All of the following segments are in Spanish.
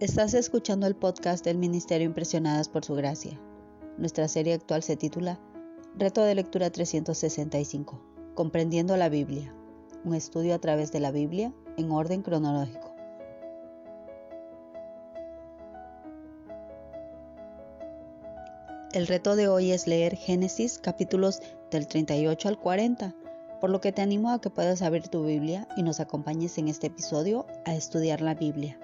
Estás escuchando el podcast del Ministerio Impresionadas por Su Gracia. Nuestra serie actual se titula Reto de Lectura 365, Comprendiendo la Biblia, un estudio a través de la Biblia en orden cronológico. El reto de hoy es leer Génesis capítulos del 38 al 40, por lo que te animo a que puedas abrir tu Biblia y nos acompañes en este episodio a estudiar la Biblia.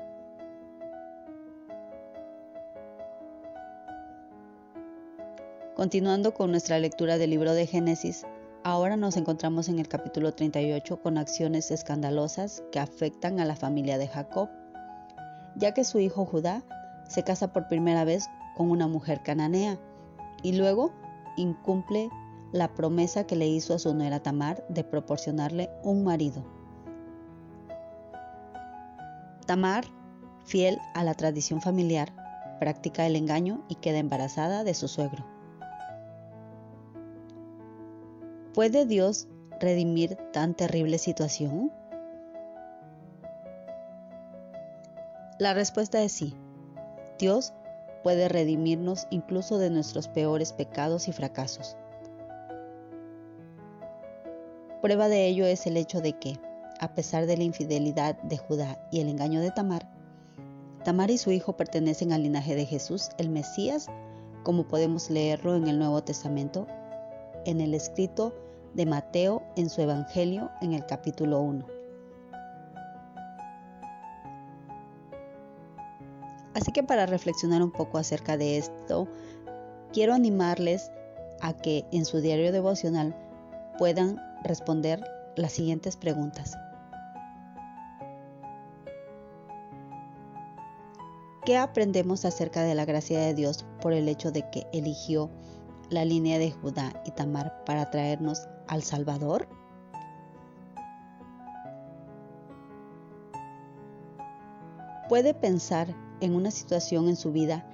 Continuando con nuestra lectura del libro de Génesis, ahora nos encontramos en el capítulo 38 con acciones escandalosas que afectan a la familia de Jacob, ya que su hijo Judá se casa por primera vez con una mujer cananea y luego incumple la promesa que le hizo a su nuera Tamar de proporcionarle un marido. Tamar, fiel a la tradición familiar, practica el engaño y queda embarazada de su suegro. ¿Puede Dios redimir tan terrible situación? La respuesta es sí. Dios puede redimirnos incluso de nuestros peores pecados y fracasos. Prueba de ello es el hecho de que, a pesar de la infidelidad de Judá y el engaño de Tamar, Tamar y su hijo pertenecen al linaje de Jesús, el Mesías, como podemos leerlo en el Nuevo Testamento en el escrito de Mateo en su Evangelio en el capítulo 1. Así que para reflexionar un poco acerca de esto, quiero animarles a que en su diario devocional puedan responder las siguientes preguntas. ¿Qué aprendemos acerca de la gracia de Dios por el hecho de que eligió la línea de Judá y Tamar para traernos al Salvador? ¿Puede pensar en una situación en su vida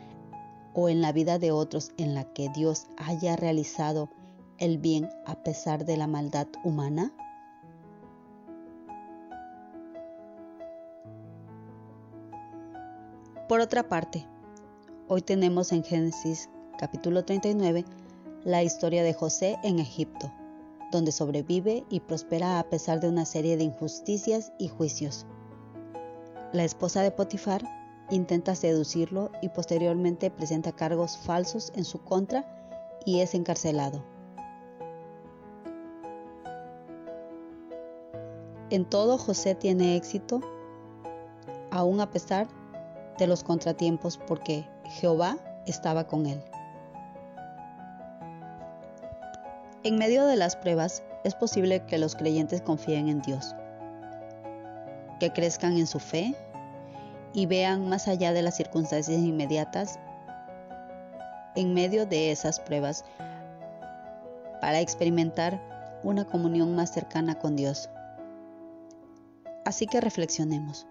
o en la vida de otros en la que Dios haya realizado el bien a pesar de la maldad humana? Por otra parte, hoy tenemos en Génesis capítulo 39 la historia de José en Egipto, donde sobrevive y prospera a pesar de una serie de injusticias y juicios. La esposa de Potifar intenta seducirlo y posteriormente presenta cargos falsos en su contra y es encarcelado. En todo José tiene éxito, aun a pesar de los contratiempos, porque Jehová estaba con él. En medio de las pruebas es posible que los creyentes confíen en Dios, que crezcan en su fe y vean más allá de las circunstancias inmediatas en medio de esas pruebas para experimentar una comunión más cercana con Dios. Así que reflexionemos.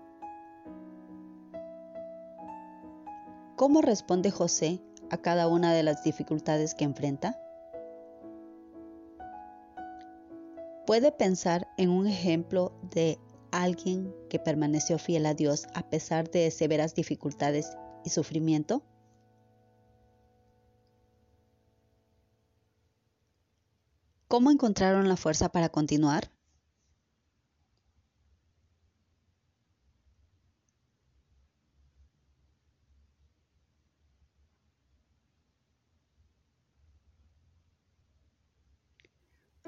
¿Cómo responde José a cada una de las dificultades que enfrenta? puede pensar en un ejemplo de alguien que permaneció fiel a Dios a pesar de severas dificultades y sufrimiento? ¿Cómo encontraron la fuerza para continuar?